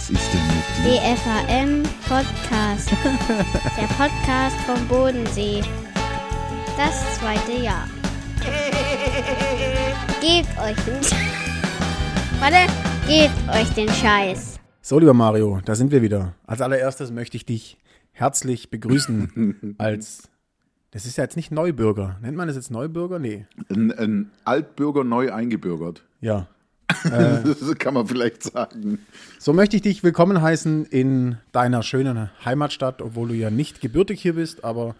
Was ist denn mit dir? DFAM Podcast. Der Podcast vom Bodensee. Das zweite Jahr. Gebt euch den Warte, gebt euch den Scheiß. So, lieber Mario, da sind wir wieder. Als allererstes möchte ich dich herzlich begrüßen als, das ist ja jetzt nicht Neubürger. Nennt man das jetzt Neubürger? Nee. Ein, ein Altbürger neu eingebürgert. Ja. Das kann man vielleicht sagen. So möchte ich dich willkommen heißen in deiner schönen Heimatstadt, obwohl du ja nicht gebürtig hier bist, aber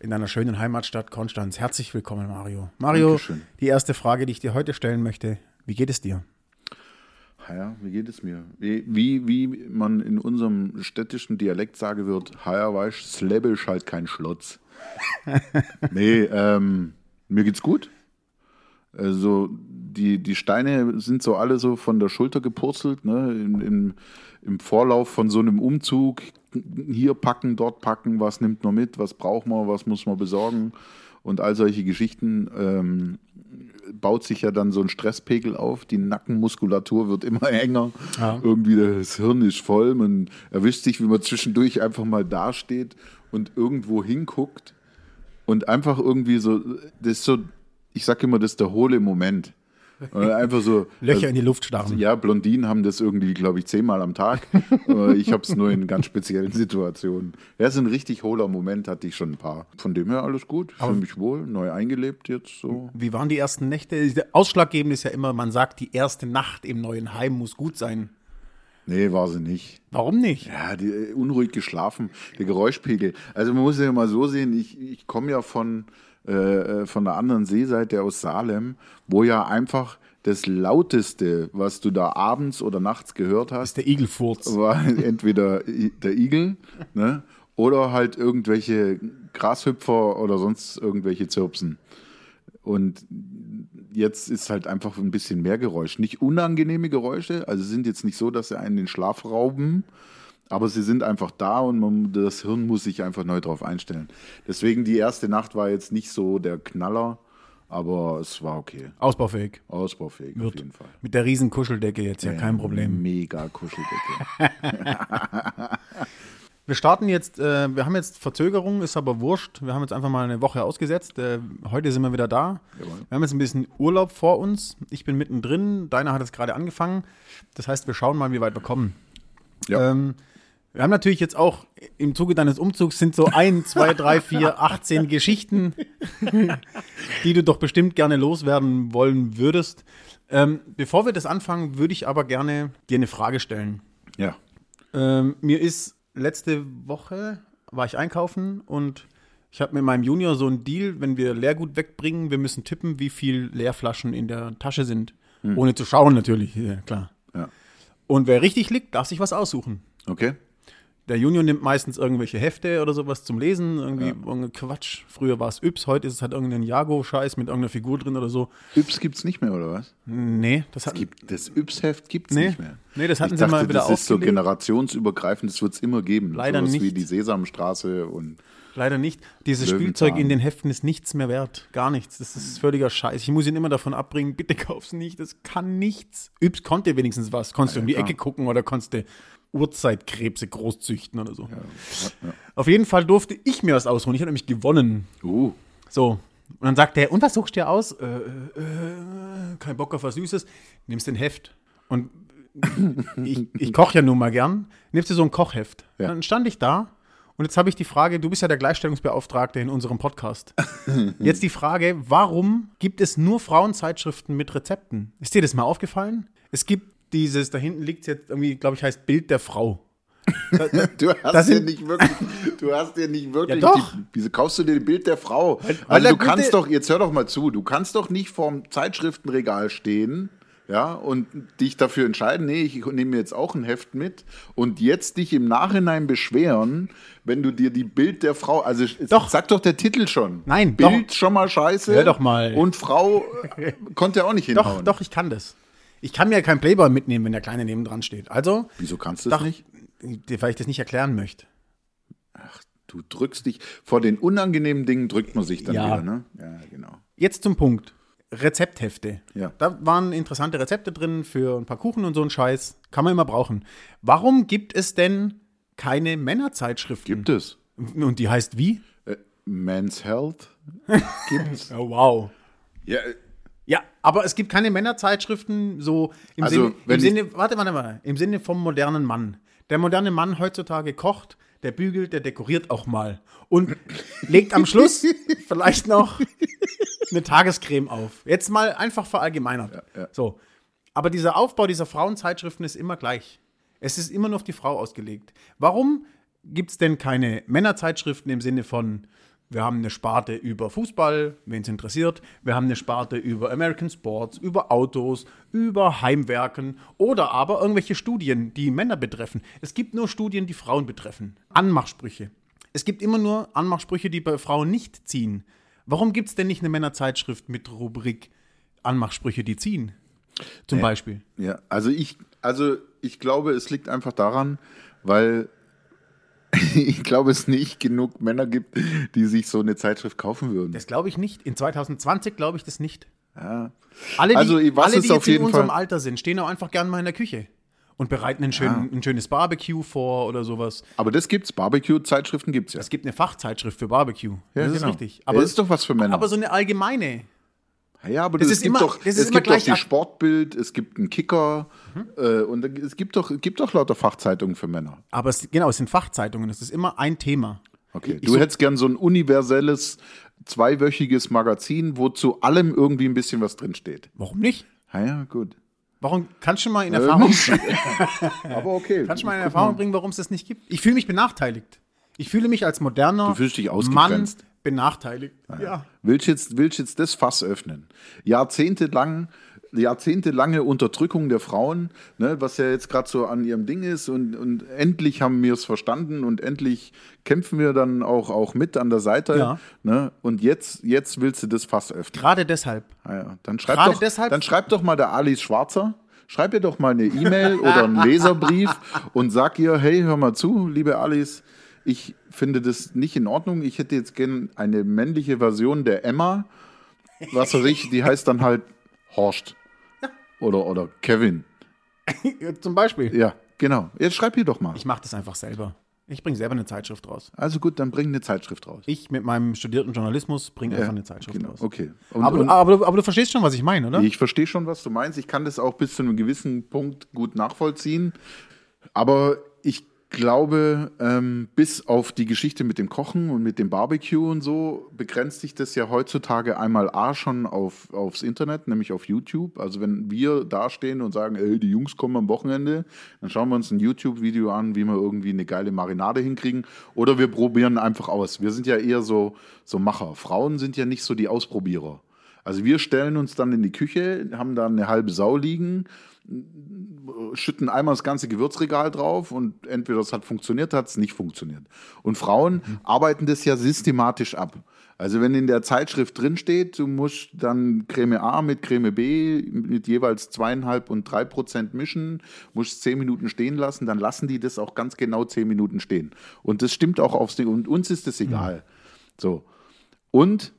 in deiner schönen Heimatstadt Konstanz. Herzlich willkommen, Mario. Mario, Dankeschön. die erste Frage, die ich dir heute stellen möchte, wie geht es dir? Ja, wie geht es mir? Wie, wie, wie man in unserem städtischen Dialekt sagen wird, Haja weißt, Slebel halt kein Schlotz. nee, ähm, mir geht's gut. Also die, die Steine sind so alle so von der Schulter gepurzelt, ne? Im, im, im Vorlauf von so einem Umzug. Hier packen, dort packen, was nimmt man mit, was braucht man, was muss man besorgen und all solche Geschichten. Ähm, baut sich ja dann so ein Stresspegel auf, die Nackenmuskulatur wird immer enger, Ja. irgendwie das Hirn ist voll, man erwischt sich, wie man zwischendurch einfach mal dasteht und irgendwo hinguckt und einfach irgendwie so, das ist so, ich sag immer, das ist der hohle Moment. Oder Einfach so. Löcher in die Luft starren. Ja, Blondinen haben das irgendwie, glaube ich, zehnmal am Tag. Aber ich habe es nur in ganz speziellen Situationen. Ja, so ein richtig hohler Moment hatte ich schon ein paar. Von dem her alles gut. Ich fühle mich wohl, neu eingelebt jetzt so. Wie waren die ersten Nächte? Ausschlaggebend ist ja immer, man sagt, die erste Nacht im neuen Heim muss gut sein. Nee, war sie nicht. Warum nicht? Ja, die, äh, unruhig geschlafen, der Geräuschpegel. Also man muss ja mal so sehen, ich, ich komme ja von, äh, äh, von der anderen Seeseite aus Salem, wo ja einfach das Lauteste, was du da abends oder nachts gehört hast, ist der Igelfurz. war entweder der Igel ne, oder halt irgendwelche Grashüpfer oder sonst irgendwelche Zirpsen. Und jetzt ist halt einfach ein bisschen mehr Geräusch. Nicht unangenehme Geräusche, also sind jetzt nicht so, dass sie einen den Schlaf rauben, aber sie sind einfach da und man, das Hirn muss sich einfach neu drauf einstellen. Deswegen die erste Nacht war jetzt nicht so der Knaller, aber es war okay. Ausbaufähig. Ausbaufähig auf Wird. jeden Fall. Mit der riesen Kuscheldecke jetzt ja kein Problem. Mega Kuscheldecke. Wir starten jetzt, äh, wir haben jetzt Verzögerung, ist aber wurscht. Wir haben jetzt einfach mal eine Woche ausgesetzt. Äh, heute sind wir wieder da. Jawohl. Wir haben jetzt ein bisschen Urlaub vor uns. Ich bin mittendrin. Deiner hat jetzt gerade angefangen. Das heißt, wir schauen mal, wie weit wir kommen. Ja. Ähm, wir haben natürlich jetzt auch im Zuge deines Umzugs sind so ein, zwei, drei, vier, 18 Geschichten, die du doch bestimmt gerne loswerden wollen würdest. Ähm, bevor wir das anfangen, würde ich aber gerne dir eine Frage stellen. ja. Ähm, mir ist letzte Woche war ich einkaufen und ich habe mit meinem Junior so einen Deal, wenn wir Leergut wegbringen, wir müssen tippen, wie viel Leerflaschen in der Tasche sind. Ohne zu schauen natürlich, ja, klar. Ja. Und wer richtig liegt, darf sich was aussuchen. Okay. Der Junior nimmt meistens irgendwelche Hefte oder sowas zum Lesen, irgendwie irgendein Quatsch. Früher war es Yps, heute ist es halt irgendein Jago-Scheiß mit irgendeiner Figur drin oder so. Yps gibt's nicht mehr, oder was? Nee, das hat Gibt, das Yps-Heft gibt's Nee. nicht mehr. Nee, das hatten ich sie dachte, mal wieder das ist so aufgelegt. generationsübergreifend, das wird's immer geben. Leider Sowas wie nicht. die Sesamstraße und Leider nicht. Dieses Löwenzahn. Spielzeug in den Heften ist nichts mehr wert. Gar nichts. Das ist völliger Scheiß. Ich muss ihn immer davon abbringen, bitte kauf's nicht. Das kann nichts. Yps konnte wenigstens was. Konntest du um die klar. Ecke gucken oder konntest du Urzeitkrebse großzüchten oder so. Auf jeden Fall durfte ich mir was ausruhen. Ich habe nämlich gewonnen. uh, So. Und dann sagt er, und was suchst du dir aus? Äh, äh, äh, kein Bock auf was Süßes. Nimmst den Heft. Und ich, ich koche ja nun mal gern. Nimmst du so ein Kochheft. Ja. Dann stand ich da und jetzt habe ich die Frage, du bist ja der Gleichstellungsbeauftragte in unserem Podcast. Jetzt die Frage, warum gibt es nur Frauenzeitschriften mit Rezepten? Ist dir das mal aufgefallen? Es gibt dieses, da hinten liegt jetzt irgendwie, glaube ich, heißt Bild der Frau. du hast dir nicht wirklich, du hast dir nicht wirklich, Ja, doch. Die, wieso kaufst du dir ein Bild der Frau? weil also du kannst doch, jetzt hör doch mal zu, du kannst doch nicht vorm Zeitschriftenregal stehen, ja, und dich dafür entscheiden, nee, ich nehme mir jetzt auch ein Heft mit und jetzt dich im Nachhinein beschweren, wenn du dir die Bild der Frau, also Doch. sag doch der Titel schon. Nein, Bild doch. schon mal scheiße. Hör doch mal. Und Frau konnte auch nicht Doch, hinhauen. doch, ich kann das. Ich kann mir kein Playboy mitnehmen, wenn der Kleine neben dran steht. Also, Wieso kannst du das nicht? weil ich das nicht erklären möchte. Du drückst dich, vor den unangenehmen Dingen drückt man sich dann Ja. wieder, ne? Ja, genau. Jetzt zum Punkt. Rezepthefte. Ja. Da waren interessante Rezepte drin für ein paar Kuchen und so ein Scheiß. Kann man immer brauchen. Warum gibt es denn keine Männerzeitschriften? Gibt es. Und die heißt wie? Äh, Men's Health gibt's. Oh, wow. ja, Ja, aber es gibt keine Männerzeitschriften so im Also, Sinne, im Sinne, warte, warte, warte, im Sinne vom modernen Mann. Der moderne Mann heutzutage kocht, der bügelt, der dekoriert auch mal und legt am Schluss vielleicht noch eine Tagescreme auf. Jetzt mal einfach verallgemeinert. ja. So. Aber dieser Aufbau dieser Frauenzeitschriften ist immer gleich. Es ist immer nur auf die Frau ausgelegt. Warum gibt es denn keine Männerzeitschriften im Sinne von, wir haben eine Sparte über Fußball, wen es interessiert, wir haben eine Sparte über American Sports, über Autos, über Heimwerken oder aber irgendwelche Studien, die Männer betreffen. Es gibt nur Studien, die Frauen betreffen. Anmachsprüche. Es gibt immer nur Anmachsprüche, die bei Frauen nicht ziehen. Warum gibt es denn nicht eine Männerzeitschrift mit Rubrik Anmachsprüche, die ziehen? Zum Beispiel. ja, also ich, also ich glaube, es liegt einfach daran, weil ich glaube, es nicht genug Männer gibt, die sich so eine Zeitschrift kaufen würden. Das glaube ich nicht. In 2020 glaube ich das nicht. Ja. Alle, die, Also, alle, ist die auf jetzt in unserem Fall- Alter sind, stehen auch einfach gern mal in der Küche und bereiten ein, schön, ein schönes Barbecue vor oder sowas. Aber das gibt's, Barbecue-Zeitschriften gibt's ja. Es gibt eine Fachzeitschrift für Barbecue. Ja, das ist genau. richtig. Ja, das ist doch was für Männer. Aber so eine allgemeine. Ja, aber Das es gibt immer- doch, es gibt doch die Sportbild, es gibt einen Kicker äh, und es gibt doch, gibt doch lauter Fachzeitungen für Männer. Aber es, genau, es sind Fachzeitungen. Es ist immer ein Thema. Okay, Ich du hättest gern so ein universelles, zweiwöchiges Magazin, wo zu allem irgendwie ein bisschen was drinsteht. Warum nicht? Ja, ja, gut. Warum kannst du mal in Äh, Erfahrung, aber okay. kannst du mal in Erfahrung bringen, warum es das nicht gibt? Ich fühle mich benachteiligt. Ich fühle mich als moderner Du fühlst dich Mann. Benachteiligt. Ja. Willst jetzt, willst jetzt das Fass öffnen? Jahrzehntelang, jahrzehntelange Unterdrückung der Frauen, ne, was ja jetzt gerade so an ihrem Ding ist und, und endlich haben wir es verstanden und endlich kämpfen wir dann auch, auch mit an der Seite. Ja. Ne, und jetzt, jetzt willst du das Fass öffnen. Gerade deshalb. Ah ja, dann schreib Gerade doch, deshalb- dann schreib doch mal der Alice Schwarzer, schreib ihr doch mal eine E-Mail oder einen Leserbrief und sag ihr, hey, hör mal zu, liebe Alice, ich finde das nicht in Ordnung. Ich hätte jetzt gern eine männliche Version der Emma. Was weiß ich, die heißt dann halt Horst. Oder, oder Kevin. Zum Beispiel. Ja, genau. Jetzt schreib ihr doch mal. Ich mache das einfach selber. Ich bringe selber eine Zeitschrift raus. Also gut, dann bring eine Zeitschrift raus. Ich mit meinem studierten Journalismus bringe einfach eine Zeitschrift genau. raus. Okay. Und, Aber, und du, aber, du, aber du verstehst schon, was ich meine, oder? Ich verstehe schon, was du meinst. Ich kann das auch bis zu einem gewissen Punkt gut nachvollziehen. Aber glaube, ähm, bis auf die Geschichte mit dem Kochen und mit dem Barbecue und so, begrenzt sich das ja heutzutage einmal A schon auf, aufs Internet, nämlich auf YouTube. Also wenn wir dastehen und sagen, ey, die Jungs kommen am Wochenende, dann schauen wir uns ein YouTube-Video an, wie wir irgendwie eine geile Marinade hinkriegen. Oder wir probieren einfach aus. Wir sind ja eher so, so Macher. Frauen sind ja nicht so die Ausprobierer. Also wir stellen uns dann in die Küche, haben da eine halbe Sau liegen, schütten einmal das ganze Gewürzregal drauf und entweder es hat funktioniert, hat es nicht funktioniert. Und Frauen arbeiten das ja systematisch ab. Also wenn in der Zeitschrift drin steht, du musst dann Creme A mit Creme B mit jeweils zweieinhalb und drei Prozent mischen, musst zehn Minuten stehen lassen, dann lassen die das auch ganz genau zehn Minuten stehen. Und das stimmt auch aufs. Und uns ist das egal. So. Und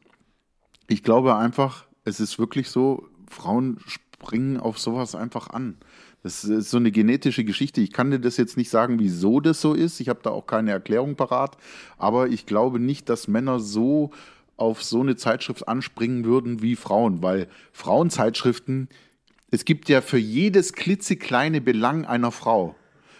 ich glaube einfach, es ist wirklich so, Frauen springen auf sowas einfach an. Das ist so eine genetische Geschichte. Ich kann dir das jetzt nicht sagen, wieso das so ist. Ich habe da auch keine Erklärung parat. Aber ich glaube nicht, dass Männer so auf so eine Zeitschrift anspringen würden wie Frauen, weil Frauenzeitschriften, es gibt ja für jedes klitzekleine Belang einer Frau.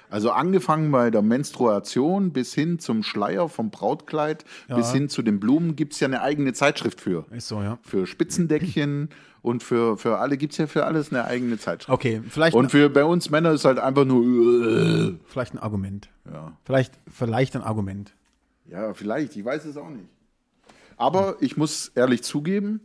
Also angefangen bei der Menstruation bis hin zum Schleier vom Brautkleid bis hin zu den Blumen gibt es ja eine eigene Zeitschrift für. Ist so, ja. Für Spitzendeckchen und für, für alle gibt es ja für alles eine eigene Zeitschrift. Okay, vielleicht, Und für bei uns Männer ist halt einfach nur, äh, vielleicht ein Argument. ja. Vielleicht, vielleicht ein Argument. ja, vielleicht, ich weiß es auch nicht. Aber ich muss ehrlich zugeben,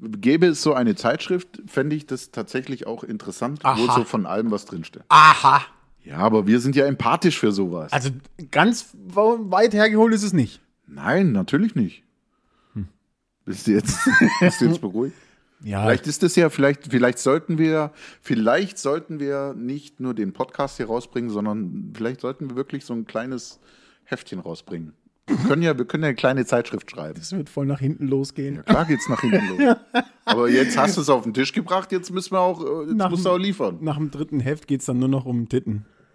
gäbe es so eine Zeitschrift, fände ich das tatsächlich auch interessant, wo Aha. so von allem was drinsteht. Aha. Ja, aber wir sind ja empathisch für sowas. Also ganz weit hergeholt ist es nicht. Nein, natürlich nicht. Bist du jetzt, bist du jetzt beruhigt? Ja, Vielleicht ist das ja, vielleicht, vielleicht sollten wir, vielleicht sollten wir nicht nur den Podcast hier rausbringen, sondern vielleicht sollten wir wirklich so ein kleines Heftchen rausbringen. Wir können ja, wir können ja eine kleine Zeitschrift schreiben. Das wird voll nach hinten losgehen. Ja, klar geht's nach hinten los. Aber jetzt hast du es auf den Tisch gebracht, jetzt müssen wir auch, äh, jetzt Nach musst du auch liefern. Nach dem dritten Heft geht es dann nur noch um Titten.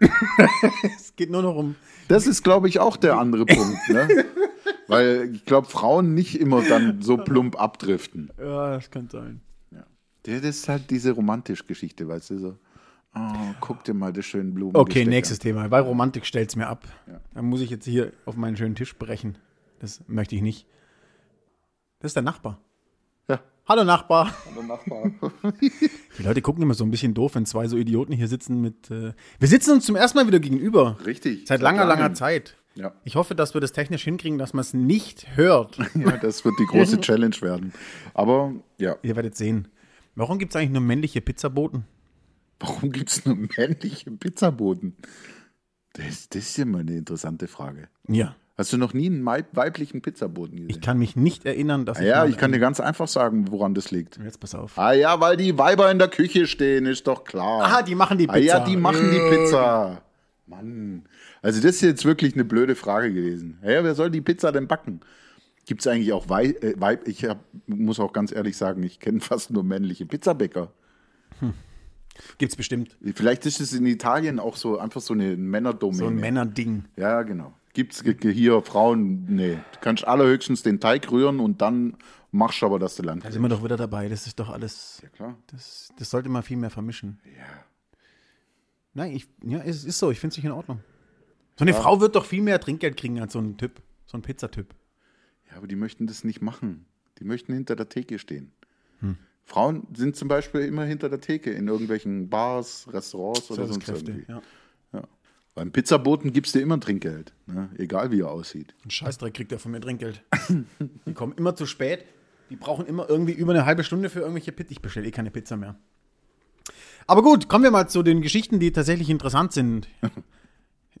es geht nur noch um. Das ist, glaube ich, auch der andere Punkt, ne? Weil ich glaube, Frauen nicht immer dann so plump abdriften. Ja, das kann sein. Ja. Das ist halt diese romantische Geschichte, weißt du, so, oh, guck dir mal das schöne Blumen. Okay, nächstes Thema. Weil Romantik stellt es mir ab. Dann muss ich jetzt hier auf meinen schönen Tisch brechen. Das möchte ich nicht. Das ist der Nachbar. Ja. Hallo Nachbar. Hallo Nachbar. Die Leute gucken immer so ein bisschen doof, wenn zwei so Idioten hier sitzen mit. Äh wir sitzen uns zum ersten Mal wieder gegenüber. Richtig. Seit langer, langer. Zeit. Ja. Ich hoffe, dass wir das technisch hinkriegen, dass man es nicht hört. ja, das wird die große Challenge werden. Aber ja, Ihr werdet sehen. Warum gibt es eigentlich nur männliche Pizzaboten? warum gibt es nur männliche Pizzaboten? Das, das ist ja mal eine interessante Frage. Ja. Hast du noch nie einen weiblichen Pizzaboten gesehen? Ich kann mich nicht erinnern, dass Ah ja, mal ich kann dir ganz einfach sagen, woran das liegt. Jetzt pass auf. Ah ja, weil die Weiber in der Küche stehen, ist doch klar. Ah, die machen die Ah ja, Pizza. die machen die Äh, Pizza. Mann. Also das ist jetzt wirklich eine blöde Frage gewesen. Ja, wer soll die Pizza denn backen? Gibt es eigentlich auch Wei äh, Weib? Ich hab, muss auch ganz ehrlich sagen, ich kenne fast nur männliche Pizzabäcker. Gibt's bestimmt. Vielleicht ist es in Italien auch so einfach so eine Männerdomäne. So ein Männerding. Ja, genau. Gibt's ge- hier Frauen? Nee. Du kannst allerhöchstens den Teig rühren und dann machst du aber, dass du Land Da sind wir doch wieder dabei. Das ist doch alles. Ja, klar. Das, das sollte man viel mehr vermischen. Ja. Nein, ich, ja, es ist so. Ich finde es nicht in Ordnung. So eine Frau wird doch viel mehr Trinkgeld kriegen als so ein Typ. So ein Pizzatyp. Ja, aber die möchten das nicht machen. Die möchten hinter der Theke stehen. Frauen sind zum Beispiel immer hinter der Theke in irgendwelchen Bars, Restaurants oder sonst irgendwie. Ja. Beim Pizzaboten gibst du immer Trinkgeld, ne? egal wie er aussieht. Ein Scheißdreck kriegt er von mir Trinkgeld. die kommen immer zu spät. Die brauchen immer irgendwie über eine halbe Stunde für irgendwelche Pizza. Ich bestelle eh keine Pizza mehr. Aber gut, kommen wir mal zu den Geschichten, die tatsächlich interessant sind.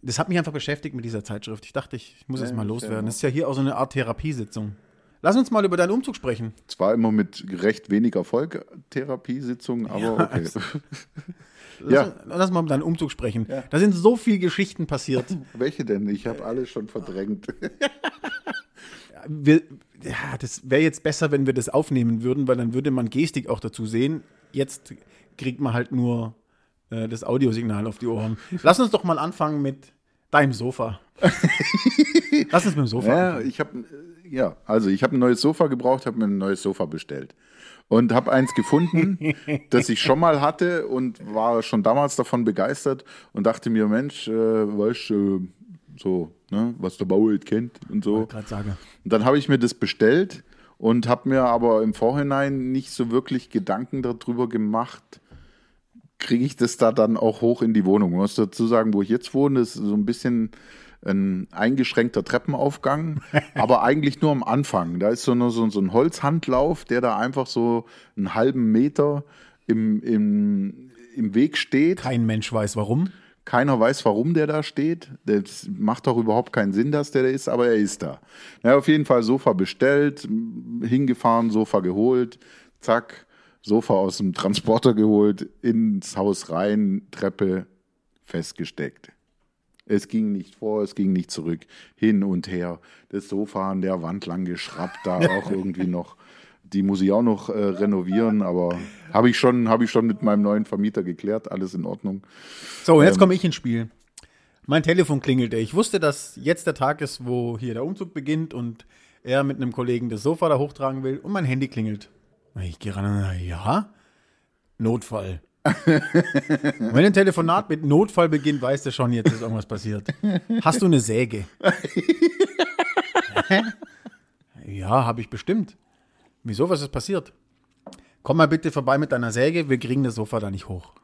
Das hat mich einfach beschäftigt mit dieser Zeitschrift. Ich dachte, ich muss es Ja, mal ja, loswerden. ja. Das ist ja hier auch so eine Art Therapiesitzung. Lass uns mal über deinen Umzug sprechen. Zwar immer mit recht wenig Erfolg, Therapiesitzungen, aber okay. Lass, Ja. lass mal über deinen Umzug sprechen. Da sind so viele Geschichten passiert. Welche denn? Ich habe alles schon verdrängt. wir, ja, das wäre jetzt besser, wenn wir das aufnehmen würden, weil dann würde man Gestik auch dazu sehen. Jetzt kriegt man halt nur äh, das Audiosignal auf die Ohren. Lass uns doch mal anfangen mit deinem Sofa. Lass uns mit dem Sofa Ja, anfangen. ich habe ja, also ich habe ein neues Sofa gebraucht, habe mir ein neues Sofa bestellt und habe eins gefunden, das ich schon mal hatte und war schon damals davon begeistert und dachte mir, Mensch, äh, weißt du, äh, so, ne, was der Bauer jetzt kennt und so. gerade sage. Und dann habe ich mir das bestellt und habe mir aber im Vorhinein nicht so wirklich Gedanken darüber gemacht, kriege ich das da dann auch hoch in die Wohnung. Ich muss dazu sagen, wo ich jetzt wohne, ist so ein bisschen ein eingeschränkter Treppenaufgang, aber eigentlich nur am Anfang. Da ist so, nur so, so ein Holzhandlauf, der da einfach so einen halben Meter im, im, im Weg steht. Kein Mensch weiß warum. Keiner weiß, warum der da steht. Das macht doch überhaupt keinen Sinn, dass der da ist, aber er ist da. Na, auf jeden Fall Sofa bestellt, hingefahren, Sofa geholt, zack, Sofa aus dem Transporter geholt, ins Haus rein, Treppe festgesteckt. Es ging nicht vor, es ging nicht zurück, hin und her. Das Sofa an der Wand lang geschraubt, da auch irgendwie noch. Die muss ich auch noch äh, renovieren, aber habe ich, schon- habe ich schon mit meinem neuen Vermieter geklärt, alles in Ordnung. So, und Ähm. jetzt komme ich ins Spiel. Mein Telefon klingelte. Ich wusste, dass jetzt der Tag ist, wo hier der Umzug beginnt und er mit einem Kollegen das Sofa da hochtragen will und mein Handy klingelt. Ich gehe ran und sage, ja, Notfall. Wenn ein Telefonat mit Notfall beginnt, weißt du schon, jetzt ist irgendwas passiert. Hast du eine Säge? Ja, habe ich bestimmt. Wieso, was ist passiert? Komm mal bitte vorbei mit deiner Säge, wir kriegen das Sofa da nicht hoch.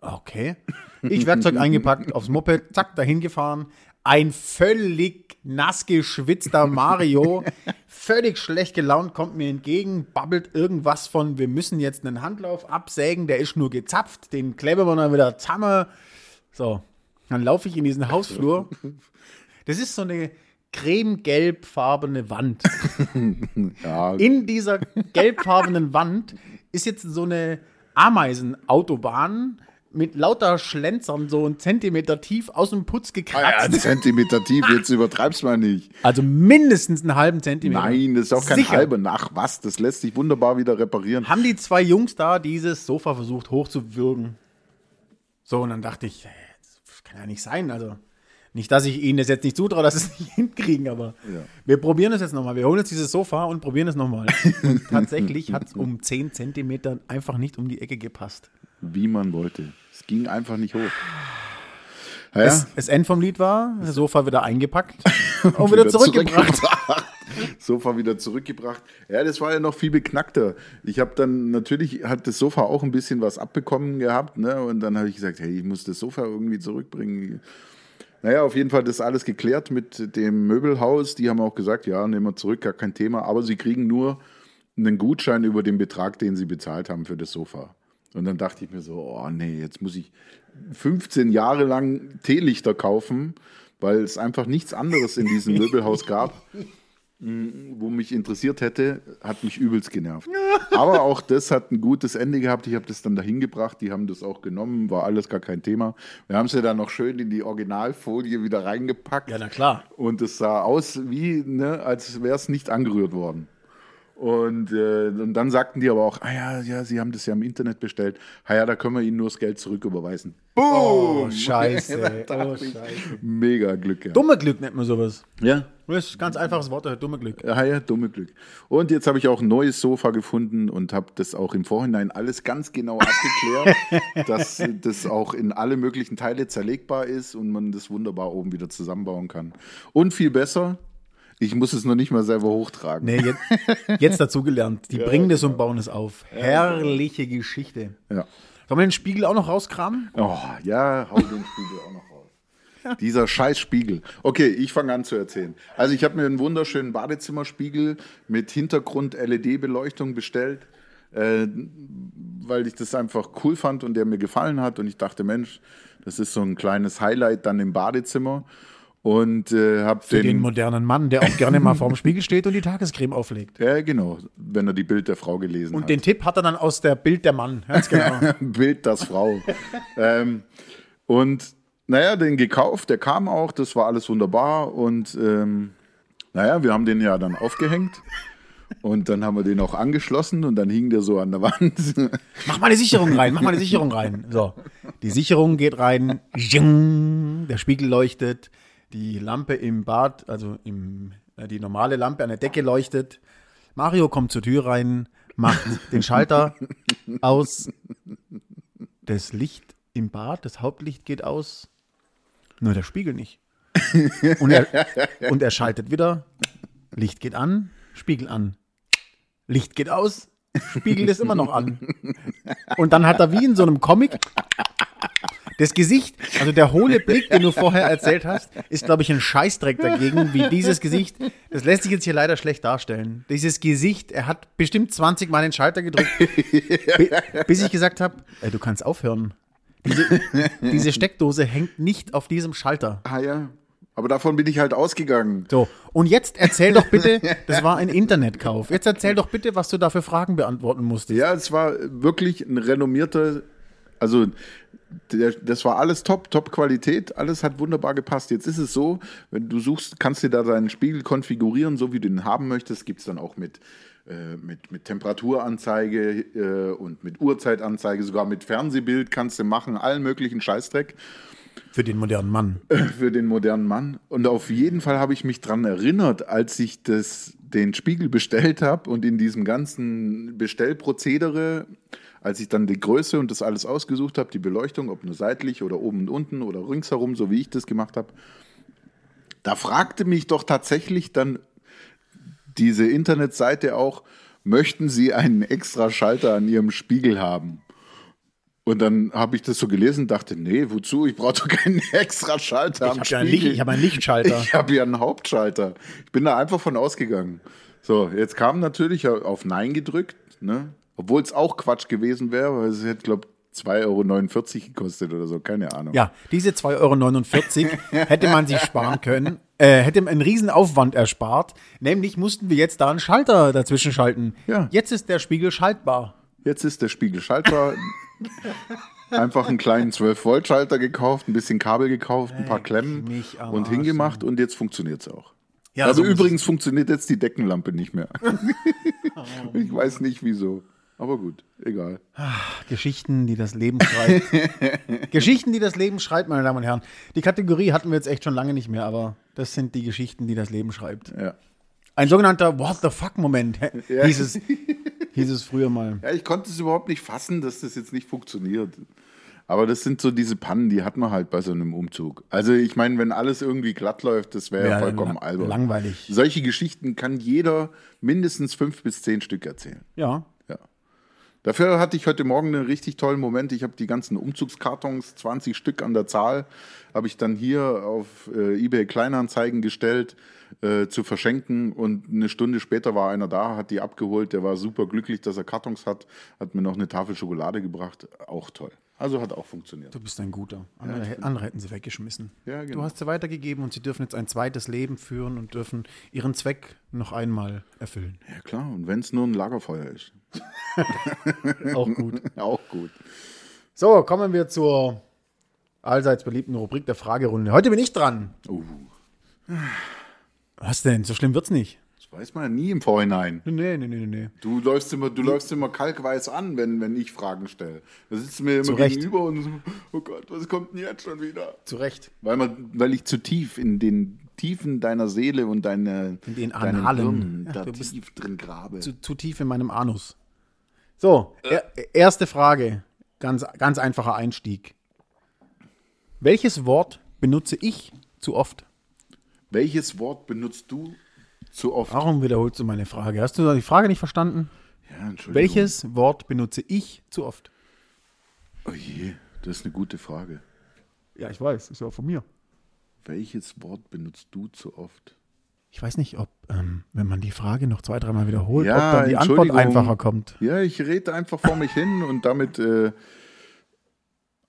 Okay. Ich Werkzeug eingepackt, aufs Moped, zack, dahin gefahren. Ein völlig nass geschwitzter Mario, völlig schlecht gelaunt, kommt mir entgegen, babbelt irgendwas von, wir müssen jetzt einen Handlauf absägen, der ist nur gezapft, den kleben wir dann wieder zusammen. So, dann laufe ich in diesen Hausflur. Das ist so eine creme-gelbfarbene Wand. Ja, In dieser gelbfarbenen Wand ist jetzt so eine Ameisenautobahn mit lauter Schlenzern so einen Zentimeter tief aus dem Putz Ah ja, gekratzt. ein Zentimeter tief, jetzt übertreib's mal nicht. Also mindestens einen halben Zentimeter. Nein, das ist auch kein halber. Ach was, das lässt sich wunderbar wieder reparieren. Haben die zwei Jungs da dieses Sofa versucht hochzuwürgen. So, und dann dachte ich, äh, das kann ja nicht sein. Also, nicht, dass ich ihnen das jetzt nicht zutraue, dass sie es nicht hinkriegen, aber Ja. wir probieren es jetzt nochmal. Wir holen jetzt dieses Sofa und probieren es nochmal. Und tatsächlich hat es um 10 Zentimeter einfach nicht um die Ecke gepasst. Wie man wollte. Es ging einfach nicht hoch. Ja, Das, das End vom Lied war, Sofa wieder eingepackt und wieder, zurückgebracht. zurückgebracht. Sofa wieder zurückgebracht. Ja, das war ja noch viel beknackter. Ich habe dann natürlich hat das Sofa auch ein bisschen was abbekommen gehabt, ne? Und dann habe ich gesagt, hey, ich muss das Sofa irgendwie zurückbringen. Naja, auf jeden Fall das alles geklärt mit dem Möbelhaus. Die haben auch gesagt, ja, nehmen wir zurück, gar kein Thema. Aber sie kriegen nur einen Gutschein über den Betrag, den sie bezahlt haben für das Sofa. Und dann dachte ich mir so, oh nee, jetzt muss ich 15 Jahre lang Teelichter kaufen, weil es einfach nichts anderes in diesem Möbelhaus gab, mh, wo mich interessiert hätte, hat mich übelst genervt. Aber auch das hat ein gutes Ende gehabt. Ich habe das dann dahin gebracht, die haben das auch genommen, war alles gar kein Thema. Wir haben sie dann noch schön in die Originalfolie wieder reingepackt. Ja, na klar. Und es sah aus wie, ne, als wäre es nicht angerührt worden. Und, äh, und dann sagten die aber auch, ah ja, ja, sie haben das ja im Internet bestellt. Ah ja, da können wir ihnen nur das Geld zurücküberweisen. Boom! Oh, scheiße. Oh, scheiße. Mega Glück. Ja. Dumme Glück nennt man sowas. ja. Das ist ein ganz einfaches Wort, dumme Glück. Ja, ja, dumme Glück. Und jetzt habe ich auch ein neues Sofa gefunden und habe das auch im Vorhinein alles ganz genau abgeklärt, dass das auch in alle möglichen Teile zerlegbar ist und man das wunderbar oben wieder zusammenbauen kann. Und viel besser, ich muss es noch nicht mal selber hochtragen. Nee, jetzt, jetzt dazugelernt. Die bringen das und bauen es auf. Herrliche Geschichte. Ja. Sollen wir den Spiegel auch noch rauskramen? Oh, ja, hau den Spiegel auch noch raus. Dieser scheiß Spiegel. Okay, ich fange an zu erzählen. Also ich habe mir einen wunderschönen Badezimmerspiegel mit Hintergrund-LED-Beleuchtung bestellt, äh, weil ich das einfach cool fand und der mir gefallen hat. Und ich dachte, Mensch, das ist so ein kleines Highlight dann im Badezimmer. Und äh, habe den, den, modernen Mann, der auch gerne mal vorm Spiegel steht und die Tagescreme auflegt. ja genau, wenn er die Bild der Frau gelesen Und hat. den Tipp hat er dann aus der Bild der Mann. Ganz genau. Bild das Frau. ähm, und naja, den gekauft, der kam auch, das war alles wunderbar. Und ähm, naja, wir haben den ja dann aufgehängt. Und dann haben wir den auch angeschlossen und dann hing der so an der Wand. Mach mal eine Sicherung rein, mach mal eine Sicherung rein. So, die Sicherung geht rein, der Spiegel leuchtet, die Lampe im Bad, also im, äh, die normale Lampe an der Decke leuchtet. Mario kommt zur Tür rein, macht den Schalter aus. Das Licht im Bad, das Hauptlicht geht aus, nur der Spiegel nicht. Und er, und er schaltet wieder, Licht geht an, Spiegel an. Licht geht aus, Spiegel ist immer noch an. Und dann hat er wie in so einem Comic das Gesicht, also der hohle Blick, den du vorher erzählt hast, ist, glaube ich, ein Scheißdreck dagegen, wie dieses Gesicht. Das lässt sich jetzt hier leider schlecht darstellen. Dieses Gesicht, er hat bestimmt 20 Mal den Schalter gedrückt, bi- bis ich gesagt habe, du kannst aufhören. Diese, diese Steckdose hängt nicht auf diesem Schalter. ah ja, aber davon bin ich halt ausgegangen. So, und jetzt erzähl doch bitte, das war ein Internetkauf. Jetzt erzähl doch bitte, was du da für Fragen beantworten musstest. Ja, es war wirklich ein renommierter, also der, das war alles top, top Qualität, alles hat wunderbar gepasst. Jetzt ist es so, wenn du suchst, kannst du da deinen Spiegel konfigurieren, so wie du den haben möchtest. Gibt es dann auch mit, äh, mit, mit Temperaturanzeige äh, und mit Uhrzeitanzeige, sogar mit Fernsehbild kannst du machen, allen möglichen Scheißdreck Für den modernen Mann. für den modernen Mann. Und auf jeden Fall habe ich mich dran erinnert, als ich das, den Spiegel bestellt habe und in diesem ganzen Bestellprozedere, als ich dann die Größe und das alles ausgesucht habe, die Beleuchtung, ob nur seitlich oder oben und unten oder ringsherum, so wie ich das gemacht habe, da fragte mich doch tatsächlich dann diese Internetseite auch, möchten Sie einen extra Schalter an Ihrem Spiegel haben? Und dann habe ich das so gelesen und dachte, nee, wozu? Ich brauche doch keinen extra Schalter Ich am habe ja ein Licht, Spiegel. ich hab einen Lichtschalter. Ich habe ja einen Hauptschalter. Ich bin da einfach von ausgegangen. So, jetzt kam natürlich auf Nein gedrückt, ne? Obwohl es auch Quatsch gewesen wäre, weil es hätte, glaube ich, 2,49 Euro gekostet oder so, keine Ahnung. Ja, diese 2,49 Euro hätte man sich sparen können, äh, hätte einen riesen Aufwand erspart. Nämlich mussten wir jetzt da einen Schalter dazwischen schalten. Ja. Jetzt ist der Spiegel schaltbar. Jetzt ist der Spiegel schaltbar. Einfach einen kleinen 12-Volt-Schalter gekauft, ein bisschen Kabel gekauft, ein paar Klemmen und hingemacht und jetzt funktioniert es auch. Ja, also so übrigens funktioniert jetzt die Deckenlampe nicht mehr. ich weiß nicht wieso. Aber gut, egal. Geschichten, die das Leben schreibt. Geschichten, die das Leben schreibt, meine Damen und Herren. Die Kategorie hatten wir jetzt echt schon lange nicht mehr, aber das sind die Geschichten, die das Leben schreibt. Ja. Ein sogenannter What the fuck-Moment Ja. hieß, es, hieß es früher mal. ja, ich konnte es überhaupt nicht fassen, dass das jetzt nicht funktioniert. Aber das sind so diese Pannen, die hat man halt bei so einem Umzug. Also ich meine, wenn alles irgendwie glatt läuft, das wäre ja, Ja, vollkommen albern. langweilig. Solche Geschichten kann jeder mindestens fünf bis zehn Stück erzählen. Ja. Dafür hatte ich heute Morgen einen richtig tollen Moment. Ich habe die ganzen Umzugskartons, 20 Stück an der Zahl, habe ich dann hier auf äh, eBay Kleinanzeigen gestellt äh, zu verschenken. Und eine Stunde später war einer da, hat die abgeholt. Der war super glücklich, dass er Kartons hat, hat mir noch eine Tafel Schokolade gebracht. Auch toll. Also hat auch funktioniert. Du bist ein guter. Andere, andere hätten sie weggeschmissen. Ja, genau. Du hast sie weitergegeben und sie dürfen jetzt ein zweites Leben führen und dürfen ihren Zweck noch einmal erfüllen. Ja klar, und wenn es nur ein Lagerfeuer ist. Auch gut. Auch gut. So, kommen wir zur allseits beliebten Rubrik der Fragerunde. Heute bin ich dran. Uh, Was denn? So schlimm wird's nicht. Weiß man ja nie im Vorhinein. Nee, nee, nee, nee. Du läufst immer, du läufst immer kalkweiß an, wenn, wenn ich Fragen stelle. Da sitzt du mir immer Zu Recht. gegenüber und so, oh Gott, was kommt denn jetzt schon wieder? Zu Recht. Weil, man, weil ich zu tief in den Tiefen deiner Seele und deine, In den deinen Analen. Ja, da tief drin grabe. Zu, zu tief in meinem Anus. So, er, erste Frage. Ganz, ganz einfacher Einstieg. Welches Wort benutze ich zu oft? Welches Wort benutzt du zu oft? Warum wiederholst du meine Frage? Hast du die Frage nicht verstanden? Ja, Entschuldigung. Welches Wort benutze ich zu oft? Oh je, das ist eine gute Frage. Ja, ich weiß, ist ja auch von mir. Welches Wort benutzt du zu oft? Ich weiß nicht, ob, ähm, wenn man die Frage noch zwei, dreimal wiederholt, Ja, ob dann die Antwort einfacher kommt. Ja, ich rede einfach vor mich hin und damit. Äh,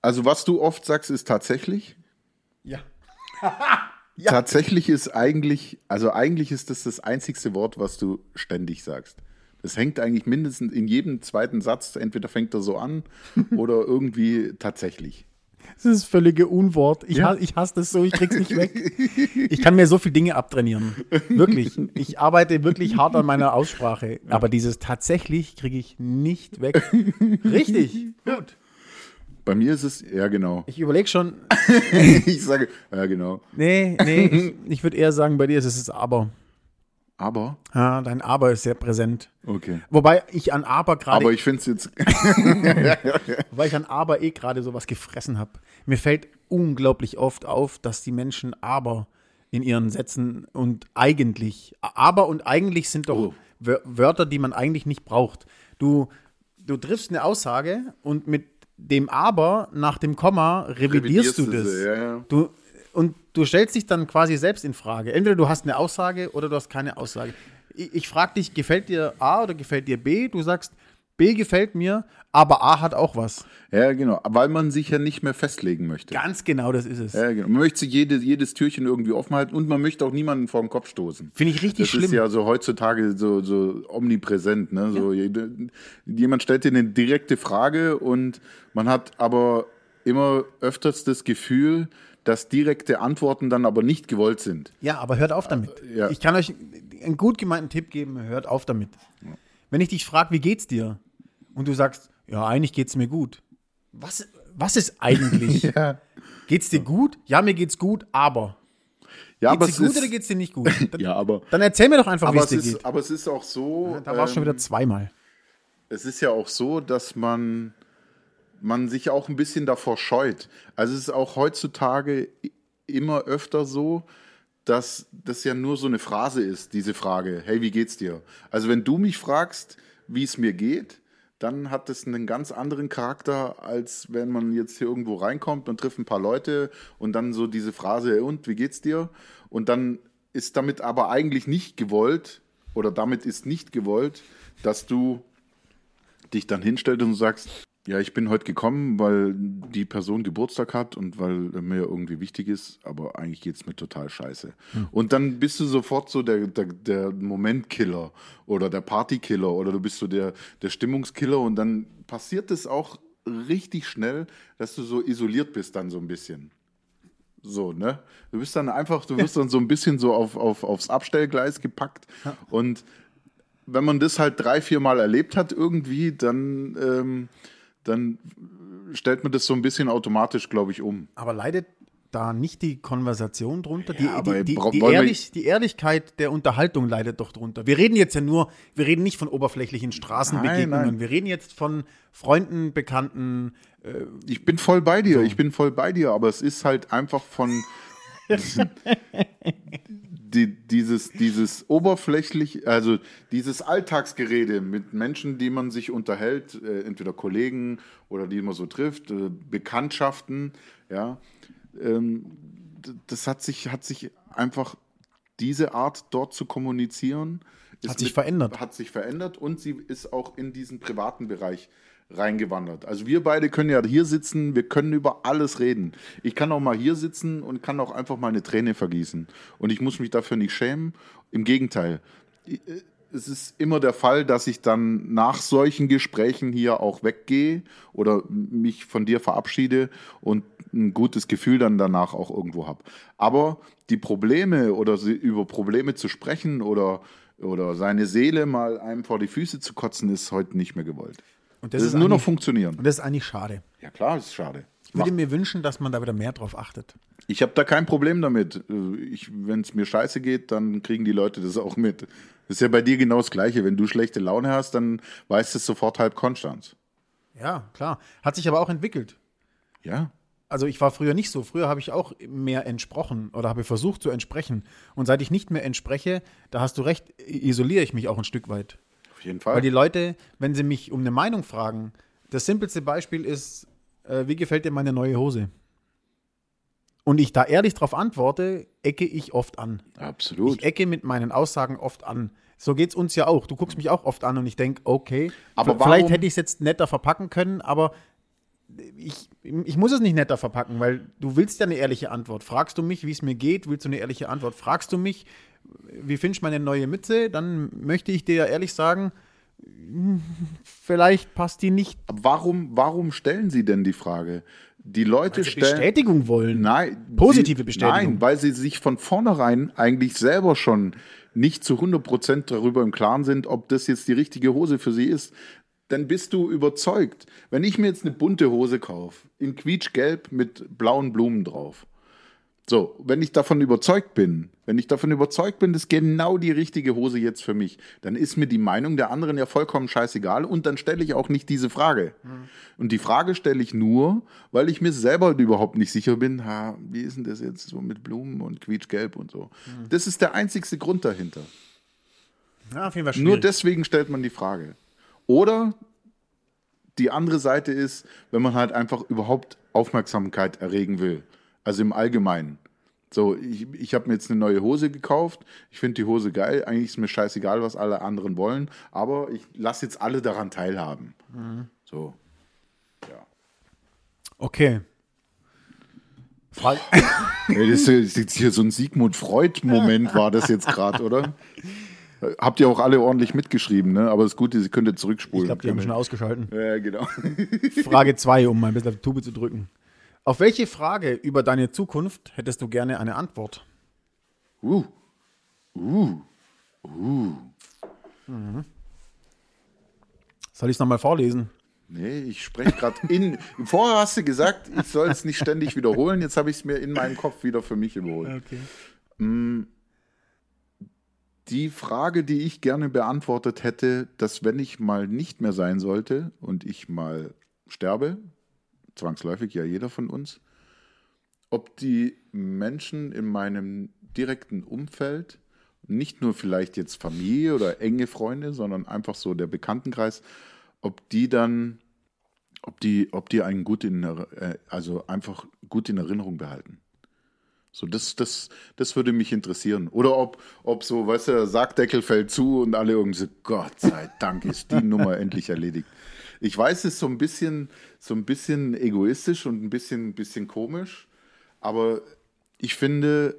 also, was du oft sagst, ist tatsächlich. Ja. Tatsächlich ist eigentlich, also eigentlich ist das das einzigste Wort, was du ständig sagst. Das hängt eigentlich mindestens in jedem zweiten Satz, entweder fängt er so an oder irgendwie tatsächlich. Das ist das völlige Unwort. Ich, Ja. ha- ich hasse das so, ich krieg's nicht weg. Ich kann mir so viele Dinge abtrainieren. Wirklich. Ich arbeite wirklich hart an meiner Aussprache. Aber dieses tatsächlich kriege ich nicht weg. Richtig. Gut. Bei mir ist es, ja genau. Ich überlege schon, Ich sage, ja genau. nee, nee, ich, ich würde eher sagen, bei dir ist es das Aber. Aber, Ja, dein Aber ist sehr präsent. okay. Wobei ich an Aber gerade Aber ich finde es jetzt, Weil ich an aber eh gerade sowas gefressen habe. Mir fällt unglaublich oft auf, dass die Menschen aber in ihren Sätzen und eigentlich, aber und eigentlich sind doch Oh. Wör- Wörter, die man eigentlich nicht braucht. Du, du triffst eine Aussage und mit dem aber nach dem Komma revidierst, Revidierst du das. sie, ja, ja. Du, und du stellst dich dann quasi selbst in Frage. Entweder du hast eine Aussage oder du hast keine Aussage. Ich, ich frage dich, gefällt dir A oder gefällt dir B? Du sagst, B gefällt mir, aber A hat auch was. ja genau, weil man sich ja nicht mehr festlegen möchte. Ganz genau, das ist es. Ja, genau. Man möchte sich jede, jedes Türchen irgendwie offen halten und man möchte auch niemanden vor den Kopf stoßen. Finde ich richtig Das schlimm. ist ja so heutzutage so, so omnipräsent. Ne? So, jede, jemand stellt dir eine direkte Frage und man hat aber immer öfters das Gefühl, dass direkte Antworten dann aber nicht gewollt sind. Ja, aber hört auf damit. ja. Ich kann euch einen gut gemeinten Tipp geben, hört auf damit. Wenn ich dich frage, wie geht's dir? Und du sagst, ja, eigentlich geht's mir gut. Was, was ist eigentlich? Ja, Geht's dir gut? Ja, mir geht's gut, aber. ja aber Geht's es dir gut ist, oder geht's dir nicht gut? Dann, ja, aber, dann erzähl mir doch einfach, wie aber, es es dir ist, geht. aber es ist auch so. Da war es schon ähm, wieder zweimal. es ist ja auch so, dass man, man sich auch ein bisschen davor scheut. Also es ist auch heutzutage immer öfter so, dass das ja nur so eine Phrase ist, diese Frage, hey, wie geht's dir? Also wenn du mich fragst, wie es mir geht, dann hat das einen ganz anderen Charakter, als wenn man jetzt hier irgendwo reinkommt, man trifft ein paar Leute und dann so diese Phrase, "Hey, und wie geht's dir? Und dann ist damit aber eigentlich nicht gewollt, oder damit ist nicht gewollt, dass du dich dann hinstellst und sagst, ja, ich bin heute gekommen, weil die Person Geburtstag hat und weil mir irgendwie wichtig ist, aber eigentlich geht es mir total scheiße. Und dann bist du sofort so der, der, der Momentkiller oder der Partykiller oder du bist so der, der Stimmungskiller und dann passiert es auch richtig schnell, dass du so isoliert bist dann so ein bisschen. So, ne? Du bist dann einfach, du wirst dann so ein bisschen so auf, auf, aufs Abstellgleis gepackt. Und wenn man das halt drei, vier Mal erlebt hat irgendwie, dann, ähm, dann stellt man das so ein bisschen automatisch, glaube ich, um. Aber leidet da nicht die Konversation drunter? Die, aber die, die, die, Ehrlich, die Ehrlichkeit der Unterhaltung leidet doch drunter. Wir reden jetzt ja nur, wir reden nicht von oberflächlichen Straßenbegegnungen. Nein, nein. Wir reden jetzt von Freunden, Bekannten. Ich bin voll bei dir, ich bin voll bei dir, aber es ist halt einfach von die, dieses, dieses oberflächlich, also dieses Alltagsgerede mit Menschen, die man sich unterhält, äh, entweder Kollegen oder die man so trifft, äh, Bekanntschaften, ja, ähm, das hat sich, hat sich einfach diese Art dort zu kommunizieren Hat sich verändert. Hat sich verändert und sie ist auch in diesen privaten Bereich reingewandert. Also wir beide können ja hier sitzen, wir können über alles reden. Ich kann auch mal hier sitzen und kann auch einfach mal eine Träne vergießen. Und ich muss mich dafür nicht schämen. Im Gegenteil. Äh, Es ist immer der Fall, dass ich dann nach solchen Gesprächen hier auch weggehe oder mich von dir verabschiede und ein gutes Gefühl dann danach auch irgendwo habe. Aber die Probleme oder über Probleme zu sprechen oder, oder seine Seele mal einem vor die Füße zu kotzen, ist heute nicht mehr gewollt. Und Das, ist nur noch funktionieren. Und das ist eigentlich schade. Ja klar, ist schade. Ich würde mir wünschen, dass man da wieder mehr drauf achtet. Ich habe da kein Problem damit. Wenn es mir scheiße geht, dann kriegen die Leute das auch mit. Das ist ja bei dir genau das Gleiche. Wenn du schlechte Laune hast, dann weiß es sofort halb Konstanz. Ja, klar. Hat sich aber auch entwickelt. Ja. Also ich war früher nicht so. Früher habe ich auch mehr entsprochen oder habe versucht zu entsprechen. Und seit ich nicht mehr entspreche, da hast du recht, isoliere ich mich auch ein Stück weit. Auf jeden Fall. Weil die Leute, wenn sie mich um eine Meinung fragen, das simpelste Beispiel ist, äh, wie gefällt dir meine neue Hose? Und ich da ehrlich drauf antworte, ecke ich oft an. Absolut. Ich ecke mit meinen Aussagen oft an. So geht's uns ja auch. Du guckst mich auch oft an und ich denke, okay, Aber vielleicht hätte ich es jetzt netter verpacken können, aber ich, ich muss es nicht netter verpacken, weil du willst ja eine ehrliche Antwort. Fragst du mich, wie es mir geht, willst du eine ehrliche Antwort. Fragst du mich, wie findest du meine neue Mütze, dann möchte ich dir ja ehrlich sagen, vielleicht passt die nicht. warum, warum stellen Sie denn die Frage? Die Leute Sie stellen. Bestätigung wollen. Nein. Positive sie, Bestätigung. Nein, weil sie sich von vornherein eigentlich selber schon nicht zu 100% darüber im Klaren sind, ob das jetzt die richtige Hose für sie ist. Dann bist du überzeugt. Wenn ich mir jetzt eine bunte Hose kaufe, in quietschgelb mit blauen Blumen drauf. So, wenn ich davon überzeugt bin, wenn ich davon überzeugt bin, das ist genau die richtige Hose jetzt für mich, dann ist mir die Meinung der anderen ja vollkommen scheißegal und dann stelle ich auch nicht diese Frage. Und die Frage stelle ich nur, weil ich mir selber überhaupt nicht sicher bin, ha, wie ist denn das jetzt so mit Blumen und quietschgelb und so. Das ist der einzigste Grund dahinter. Ja, auf jeden Fall Nur schwierig. deswegen stellt man die Frage. Oder die andere Seite ist, wenn man halt einfach überhaupt Aufmerksamkeit erregen will. Also im Allgemeinen. So, ich, ich habe mir jetzt eine neue Hose gekauft. Ich finde die Hose geil. Eigentlich ist mir scheißegal, was alle anderen wollen. Aber ich lasse jetzt alle daran teilhaben. So. Ja. Okay. Frage. Das ist jetzt hier so ein Sigmund Freud-Moment, war das jetzt gerade, oder? Habt ihr auch alle ordentlich mitgeschrieben, ne? Aber das Gute, Sie könnt jetzt zurückspulen. Ich glaube, die haben schon ausgeschalten. Ja, genau. Frage 2, um mal ein bisschen auf die Tube zu drücken. Auf welche Frage über deine Zukunft hättest du gerne eine Antwort? Uh. Uh. Soll ich es nochmal vorlesen? Nee, ich spreche gerade in. Vorher hast du gesagt, ich soll es nicht ständig wiederholen. Jetzt habe ich es mir in meinem Kopf wieder für mich überholt. Okay. Die Frage, die ich gerne beantwortet hätte, dass wenn ich mal nicht mehr sein sollte und ich mal sterbe, zwangsläufig ja jeder von uns, ob die Menschen in meinem direkten Umfeld, nicht nur vielleicht jetzt Familie oder enge Freunde, sondern einfach so der Bekanntenkreis, ob die dann, ob die, ob die einen gut in, äh, also einfach gut in Erinnerung behalten. So, das, das, das würde mich interessieren. Oder ob, ob so, weißt du, der Sargdeckel fällt zu und alle irgendwie so, Gott sei Dank ist die Nummer endlich erledigt. Ich weiß, es ist so ein bisschen, so ein bisschen egoistisch und ein bisschen, bisschen komisch, aber ich finde,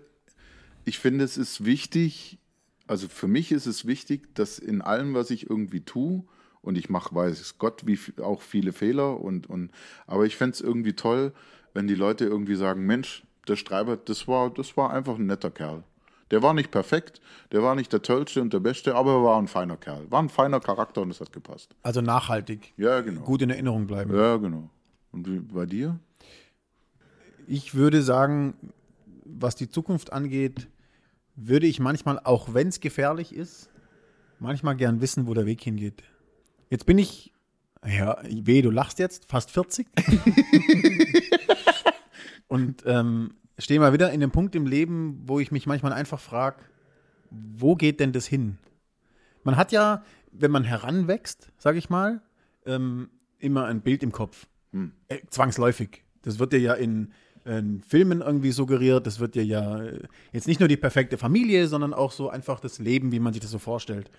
ich finde, es ist wichtig, also für mich ist es wichtig, dass in allem, was ich irgendwie tue Und ich mache, weiß Gott, wie auch viele Fehler. Und, und, aber ich fände es irgendwie toll, wenn die Leute irgendwie sagen, Mensch, der Streiber, das war, das war einfach ein netter Kerl. Der war nicht perfekt, der war nicht der Tollste und der Beste, aber er war ein feiner Kerl. War ein feiner Charakter und es hat gepasst. Also nachhaltig. Ja, genau. Gut in Erinnerung bleiben. Ja, genau. Und bei dir? Ich würde sagen, was die Zukunft angeht, würde ich manchmal, auch wenn es gefährlich ist, manchmal gern wissen, wo der Weg hingeht. Jetzt bin ich, ja, weh, du lachst jetzt, fast 40. Und ähm, stehe mal wieder in dem Punkt im Leben, wo ich mich manchmal einfach frage, wo geht denn das hin? Man hat ja, wenn man heranwächst, sage ich mal, ähm, immer ein Bild im Kopf. Äh, zwangsläufig. Das wird dir ja in, in Filmen irgendwie suggeriert. Das wird dir ja äh, jetzt nicht nur die perfekte Familie, sondern auch so einfach das Leben, wie man sich das so vorstellt.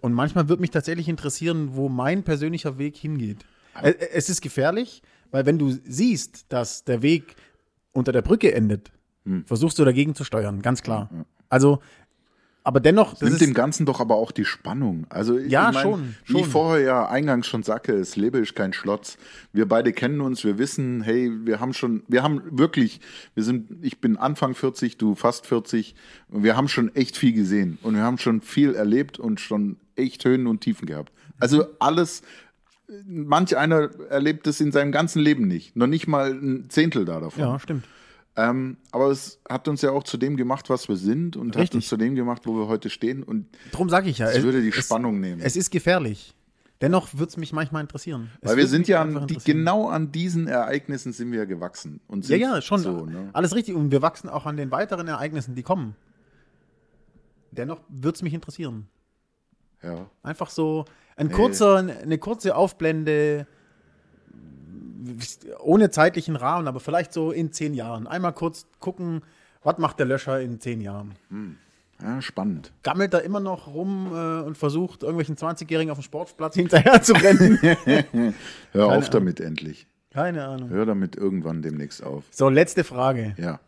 Und manchmal würde mich tatsächlich interessieren, wo mein persönlicher Weg hingeht. Äh, Es ist gefährlich, weil wenn du siehst, dass der Weg unter der Brücke endet, versuchst du dagegen zu steuern, ganz klar. Also, aber dennoch, das Nimmt ist, dem Ganzen doch aber auch die Spannung. Also ich Ja, ich mein, schon, Wie ich schon. vorher ja eingangs schon sagte, es lebe ist kein Schlotz. Wir beide kennen uns, wir wissen, hey, wir haben schon, wir haben wirklich, wir sind, ich bin Anfang 40, du fast 40, und wir haben schon echt viel gesehen und wir haben schon viel erlebt und schon echt Höhen und Tiefen gehabt. Also alles, manch einer erlebt es in seinem ganzen Leben nicht, noch nicht mal ein Zehntel da davon. ja, stimmt. Ähm, aber es hat uns ja auch zu dem gemacht, was wir sind und hat Richtig. uns zu dem gemacht, wo wir heute stehen. Und Drum sage ich ja. Es- würde die es- Spannung nehmen. Es ist gefährlich. Dennoch würde es mich manchmal interessieren. Es Weil wir sind ja an die, genau an diesen Ereignissen sind wir gewachsen. Und Ja, sind ja, schon. So, ne? Alles richtig. Und wir wachsen auch an den weiteren Ereignissen, die kommen. Dennoch würde es mich interessieren. ja. Einfach so ein kurzer, eine kurze Aufblende ohne zeitlichen Rahmen, aber vielleicht so in zehn Jahren. Einmal kurz gucken, was macht der Löscher in zehn Jahren? ja, spannend. Gammelt er immer noch rum äh, und versucht, irgendwelchen 20-Jährigen auf dem Sportplatz hinterher zu rennen? Hör auf Ahnung. damit endlich. Keine Ahnung. Hör damit irgendwann demnächst auf. So, letzte Frage. Ja.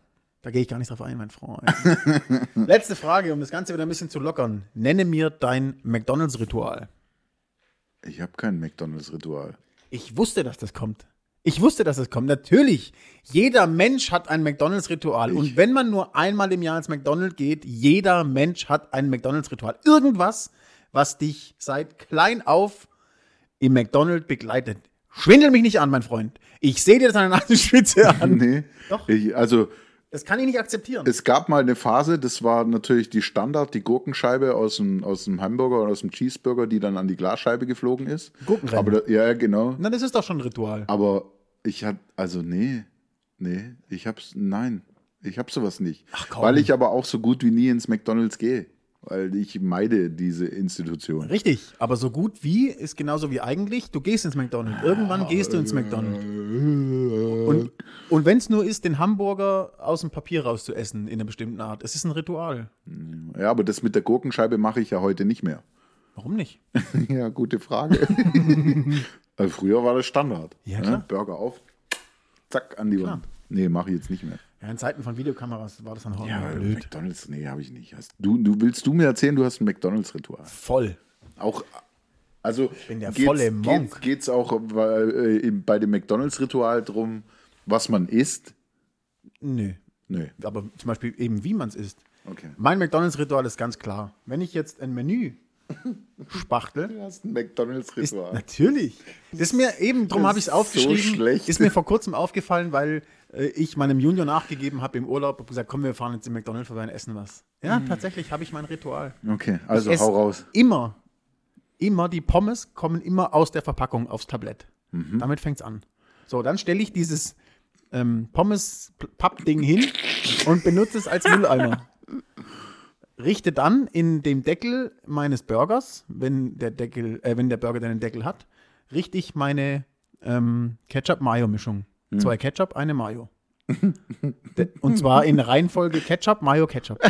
Da gehe ich gar nicht drauf ein, mein Freund. letzte Frage, um das Ganze wieder ein bisschen zu lockern. Nenne mir dein McDonalds-Ritual. Ich habe kein McDonalds-Ritual. Ich wusste, dass das kommt. Ich wusste, dass das kommt. Natürlich. Jeder Mensch hat ein McDonalds-Ritual. Und wenn man nur einmal im Jahr ins McDonald's geht, jeder Mensch hat ein McDonalds-Ritual. Irgendwas, was dich seit klein auf im McDonald's begleitet. Schwindel mich nicht an, mein Freund. Ich sehe dir das an der Nasenspitze an. Nee. Doch. Ich, also, Das kann ich nicht akzeptieren. es gab mal eine Phase, das war natürlich die Standard, die Gurkenscheibe aus dem, aus dem Hamburger oder aus dem Cheeseburger, die dann an die Glasscheibe geflogen ist. Gurkenrennen. Aber da, ja, genau. Na, das ist doch schon ein Ritual. Aber ich hatte, also nee, nee, ich hab's, nein, ich hab sowas nicht. Ach, komm. Weil ich aber auch so gut wie nie ins McDonalds gehe. Weil ich meide diese Institution. Richtig, aber so gut wie ist genauso wie eigentlich. Du gehst ins McDonald's. Irgendwann gehst du ins McDonald's. Und, und wenn es nur ist, den Hamburger aus dem Papier rauszuessen in einer bestimmten Art. Es ist ein Ritual. Ja, aber das mit der Gurkenscheibe mache ich ja heute nicht mehr. Warum nicht? ja, gute Frage. Weil früher war das Standard. Ja, Ne? Burger auf, zack, an die Klar. Wand. Nee, mache ich jetzt nicht mehr. Ja, in Zeiten von Videokameras war das dann auch Ja, blöd. McDonalds, nee, habe ich nicht. Hast du, du willst du mir erzählen, du hast ein McDonalds-Ritual? Voll. Auch, also bin der geht's- volle Monk. Geht es auch äh, im- bei dem McDonalds-Ritual drum, was man isst? Nö. Nö. Aber zum Beispiel eben, wie man es isst. Okay. Mein McDonalds-Ritual ist ganz klar. Wenn ich jetzt ein Menü spachtel, Du hast ein Ist, McDonalds-Ritual. natürlich. Das ist mir eben, darum Das habe ich es ist so aufgeschrieben. schlecht. Ist mir vor kurzem aufgefallen, weil äh, ich meinem Junior nachgegeben habe im Urlaub und gesagt, komm, wir fahren jetzt im McDonald's vorbei und essen was. Ja, tatsächlich habe ich mein Ritual. Okay, also Ich hau raus. Immer, immer, die Pommes kommen immer aus der Verpackung aufs Tablett. Damit fängt es an. So, dann stelle ich dieses ähm, Pommes-Pappding hin und benutze es als Mülleimer. Richte dann in dem Deckel meines Burgers, wenn der Deckel, äh, wenn der Burger dann einen Deckel hat, richte ich meine ähm, Ketchup-Mayo-Mischung. Zwei Ketchup, eine Mayo. Und zwar in Reihenfolge Ketchup, Mayo, Ketchup.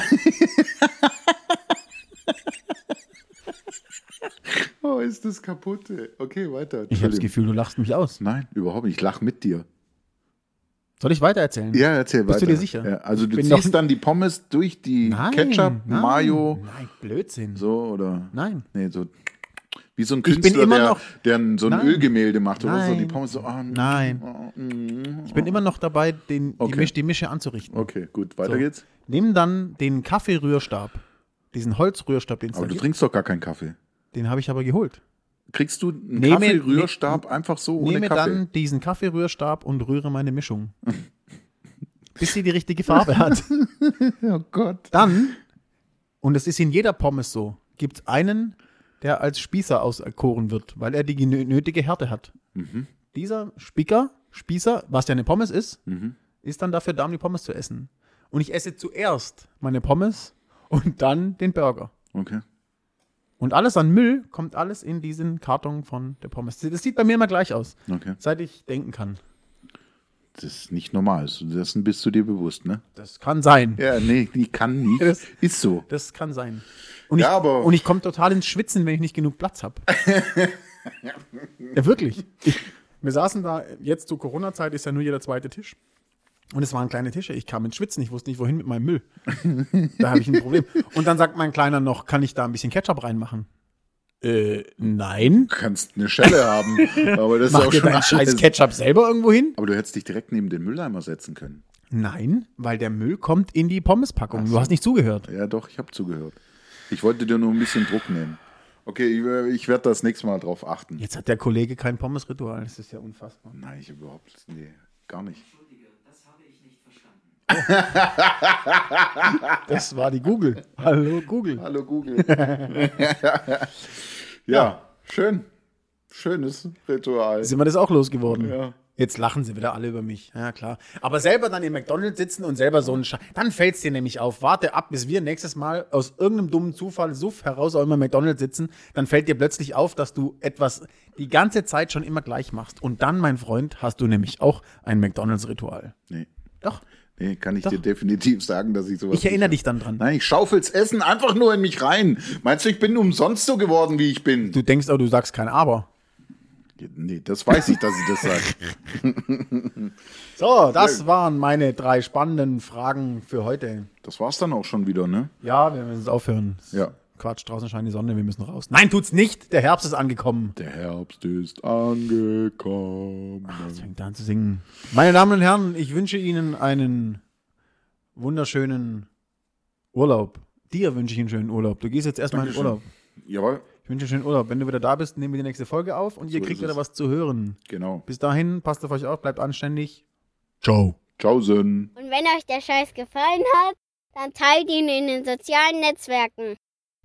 Oh, ist das kaputt. ey. Okay, weiter. Ich habe das Gefühl, du lachst mich aus. Nein, überhaupt nicht. Ich lach mit dir. Soll ich weiter erzählen? Ja, erzähl Bist weiter. du dir sicher? Ja, also du bin ziehst dann die Pommes durch die Ketchup, nein, Mayo, Nein, Blödsinn. so oder? Nein. Nee, so Wie so ein bin Künstler, immer der, noch- der so ein Nein. Ölgemälde macht oder so. Nein. Die Pommes so, ah, Nein. oh, mm. Ich bin immer noch dabei, den, die, Okay. Misch, die Mische anzurichten. Okay, gut, weiter So. geht's. Nimm dann den Kaffeerührstab, diesen Holzrührstab, den es Aber du gibt. trinkst doch gar keinen Kaffee. Den habe ich aber geholt. Kriegst du einen Nehme- Kaffeerührstab einfach so ohne Nehme Kaffee? dann diesen Kaffeerührstab und rühre meine Mischung. bis sie die richtige Farbe hat. oh Gott. Dann, und es ist in jeder Pommes so, gibt es einen, der als Spießer auserkoren wird, weil er die nötige Härte hat. Mhm. Dieser Spicker, Spießer, was ja eine Pommes ist, ist dann dafür da, um die Pommes zu essen. Und ich esse zuerst meine Pommes und dann den Burger. Okay. Und alles an Müll kommt alles in diesen Karton von der Pommes. Das sieht bei mir immer gleich aus, Okay. seit ich denken kann. Das ist nicht normal. Dessen bist du dir bewusst, ne? Das kann sein. Ja, nee, die kann nicht. Das- ist so. Das kann sein. Und Ja, ich, aber- und ich komme total ins Schwitzen, wenn ich nicht genug Platz habe. ja, wirklich. Ich, wir saßen da, jetzt zur Corona-Zeit ist ja nur jeder zweite Tisch. Und es waren kleine Tische. Ich kam ins Schwitzen, ich wusste nicht, wohin mit meinem Müll. da habe ich ein Problem. Und dann sagt mein Kleiner noch, kann ich da ein bisschen Ketchup reinmachen? Äh, nein. Du kannst eine Schelle haben, aber das ist Mach auch dir schon deinen scheiß. Ketchup selber irgendwo hin? Aber du hättest dich direkt neben den Mülleimer setzen können. Nein, weil der Müll kommt in die Pommespackung. Du hast nicht zugehört. Ja, doch, ich habe zugehört. Ich wollte dir nur ein bisschen Druck nehmen. Okay, ich, ich werde das nächste Mal drauf achten. Jetzt hat der Kollege kein Pommesritual. Das ist ja unfassbar. Nein, ich überhaupt, nee, gar nicht. Das war die Google. Hallo Google. Hallo Google. ja, schön. Schönes Ritual. Sind wir das auch losgeworden? Ja. Jetzt lachen sie wieder alle über mich. Ja, klar. Aber selber dann im McDonalds sitzen und selber so einen Scheiß. Dann fällt es dir nämlich auf. Warte ab, bis wir nächstes Mal aus irgendeinem dummen Zufall Suff heraus auch immer im McDonalds sitzen. Dann fällt dir plötzlich auf, dass du etwas die ganze Zeit schon immer gleich machst. Und dann, mein Freund, hast du nämlich auch ein McDonalds-Ritual. Nee, Doch. Nee kann ich Doch. dir definitiv sagen, dass ich sowas Ich erinnere nicht dich dann dran. Nein, ich schaufel's Essen einfach nur in mich rein. Meinst du, ich bin umsonst so geworden, wie ich bin? Du denkst auch, du sagst kein Aber. Nee, das weiß ich, dass ich das sage. So, das waren meine drei spannenden Fragen für heute. Das war's dann auch schon wieder, ne? Ja, wir müssen aufhören. Ja. Quatsch, draußen scheint die Sonne, wir müssen raus. Nein, tut's nicht. Der Herbst ist angekommen. Der Herbst ist angekommen. Jetzt fängt er an zu singen. Meine Damen und Herren, ich wünsche Ihnen einen wunderschönen Urlaub. Dir wünsche ich einen schönen Urlaub. Du gehst jetzt erstmal in den Dankeschön. Urlaub. Jawohl, Ich wünsche einen schönen Urlaub. Wenn du wieder da bist, nehmen wir die nächste Folge auf und ihr So kriegt ist wieder es. was zu hören. genau. Bis dahin, passt auf euch auf, bleibt anständig. Ciao. Tschaußen. Und wenn euch der Scheiß gefallen hat, dann teilt ihn in den sozialen Netzwerken.